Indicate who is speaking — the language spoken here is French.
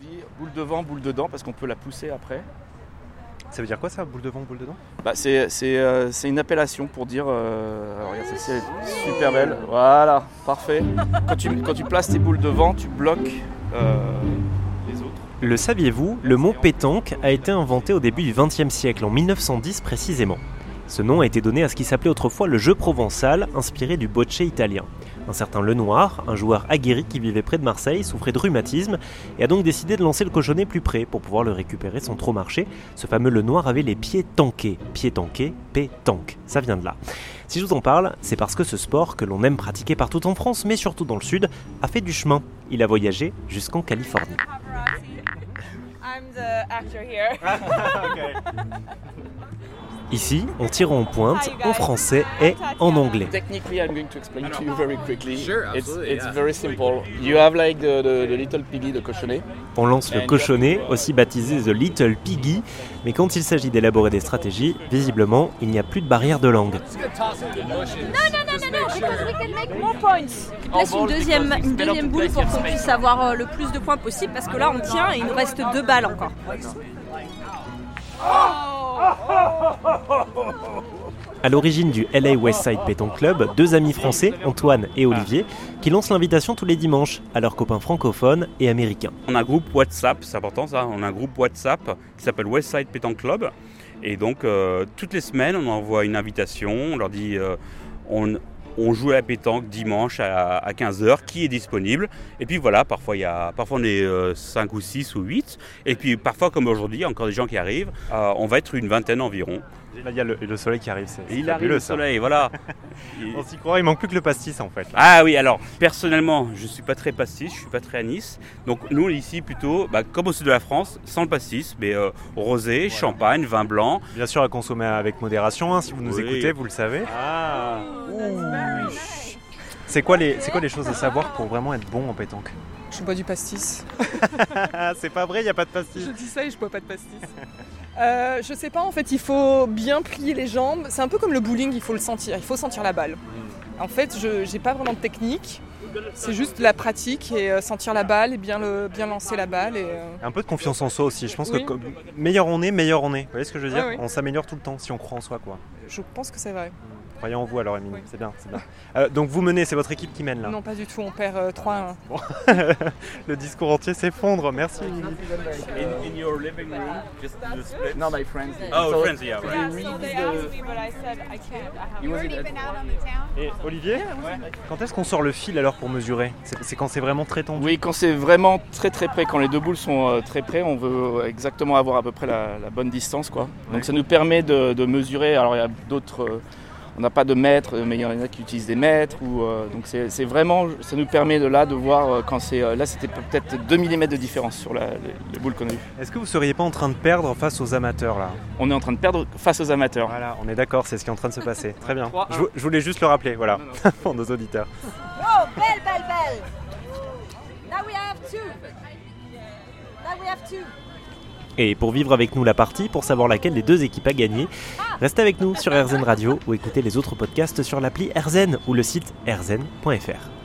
Speaker 1: dit boule devant, boule dedans parce qu'on peut la pousser après.
Speaker 2: Ça veut dire quoi ça, boule devant, boule dedans
Speaker 1: bah, C'est euh, une appellation pour dire. Euh, alors regarde, celle-ci est super belle. Voilà, parfait. Quand tu, quand tu places tes boules devant, tu bloques euh, les autres.
Speaker 3: Le saviez-vous Le mot pétanque a été inventé au début du XXe siècle, en 1910 précisément. Ce nom a été donné à ce qui s'appelait autrefois le jeu provençal, inspiré du bocce italien. Un certain Lenoir, un joueur aguerri qui vivait près de Marseille, souffrait de rhumatisme et a donc décidé de lancer le cochonnet plus près pour pouvoir le récupérer sans trop marcher. Ce fameux Lenoir avait les pieds tankés. Pieds tankés, pétanque. Ça vient de là. Si je vous en parle, c'est parce que ce sport, que l'on aime pratiquer partout en France, mais surtout dans le sud, a fait du chemin. Il a voyagé jusqu'en Californie. Ici, on tire en pointe en français et en anglais.
Speaker 1: Technically, I'm going to explain to you very quickly. It's, it's very simple. You have like the, the, the little piggy, the cochonnet.
Speaker 3: On lance le cochonnet, aussi baptisé The Little Piggy, mais quand il s'agit d'élaborer des stratégies, visiblement, il n'y a plus de barrière de langue. Non,
Speaker 4: non, non, non, non, because we can make more points. Il laisse une deuxième, une deuxième boule pour qu'on puisse avoir euh, le plus de points possible, parce que là, on tient et il nous reste deux balles encore.
Speaker 3: Oh à l'origine du LA Westside Pétanque Club, deux amis français, Antoine et Olivier, qui lancent l'invitation tous les dimanches à leurs copains francophones et américains.
Speaker 5: On a un groupe WhatsApp, c'est important ça, on a un groupe WhatsApp qui s'appelle Westside Pétanque Club. Et donc, euh, toutes les semaines, on envoie une invitation, on leur dit euh, on, on joue à la pétanque dimanche à, 15h, qui est disponible. Et puis voilà, parfois, il y a, parfois on est 5 euh, ou 6 ou 8. Et puis parfois, comme aujourd'hui, encore des gens qui arrivent, euh, on va être une vingtaine environ.
Speaker 2: Là, il y a le, soleil qui arrive.
Speaker 5: C'est, il arrive le soleil, voilà.
Speaker 2: on s'y croit, il manque plus que le pastis en fait.
Speaker 5: Ah oui, alors personnellement, je suis pas très pastis, je suis pas très anis. Donc nous ici plutôt, bah, comme au sud de la France, sans le pastis, mais euh, rosé, champagne, vin blanc.
Speaker 2: Bien sûr à consommer avec modération. Hein, si vous nous écoutez, vous le savez. Ah. C'est quoi, les, c'est quoi les choses à savoir pour vraiment être bon en pétanque?
Speaker 6: Je bois du pastis.
Speaker 2: c'est pas vrai, il n'y a pas de pastis.
Speaker 6: Je dis ça et je bois pas de pastis. Euh, je sais pas, en fait, il faut bien plier les jambes. C'est un peu comme le bowling, il faut le sentir, il faut sentir la balle. En fait, je n'ai pas vraiment de technique. C'est juste la pratique et euh, sentir la balle et bien, le, bien lancer la balle. Et, euh,
Speaker 2: Un peu de confiance en soi aussi. Je pense que meilleur on est, meilleur on est. Vous voyez ce que je veux dire? On s'améliore tout le temps si on croit en soi. quoi.
Speaker 6: Je pense que c'est vrai.
Speaker 2: Croyez en vous alors, Émilie. C'est bien, c'est bien. Euh, donc vous menez, c'est votre équipe qui mène là?
Speaker 6: Non, pas du tout. On perd 3
Speaker 2: euh, 1. le discours entier s'effondre. Merci.
Speaker 5: In, in, your living room, just
Speaker 1: the split. No, my friends.
Speaker 5: Oh, so, friends, yeah, right.
Speaker 2: Et Olivier, quand est-ce qu'on sort le fil alors pour mesurer? C'est quand c'est vraiment très tendu
Speaker 1: Oui, quand c'est vraiment très très près, quand les deux boules sont euh, très près, on veut exactement avoir à peu près la, la bonne distance. Quoi. Donc ça nous permet de, de mesurer. Alors il y a d'autres on n'a pas de mètres, mais il y en a qui utilisent des mètres. Ou, euh, donc c'est vraiment, ça nous permet de là de voir euh, quand c'est. Euh, là, c'était peut-être 2 mm de différence sur la, les, boules qu'on a eues.
Speaker 2: Est-ce que vous seriez pas en train de perdre face aux amateurs là?
Speaker 1: On est en train de perdre face aux amateurs.
Speaker 2: Voilà, on est d'accord, c'est ce qui est en train de se passer. Très bien. Je, voulais juste le rappeler, voilà, pour nos auditeurs.
Speaker 4: Oh, belle, belle, belle Now we have two. Now we have two.
Speaker 3: Et pour vivre avec nous la partie, pour savoir laquelle des deux équipes a gagné, restez avec nous sur RZN Radio ou écoutez les autres podcasts sur l'appli RZN ou le site rzn.fr.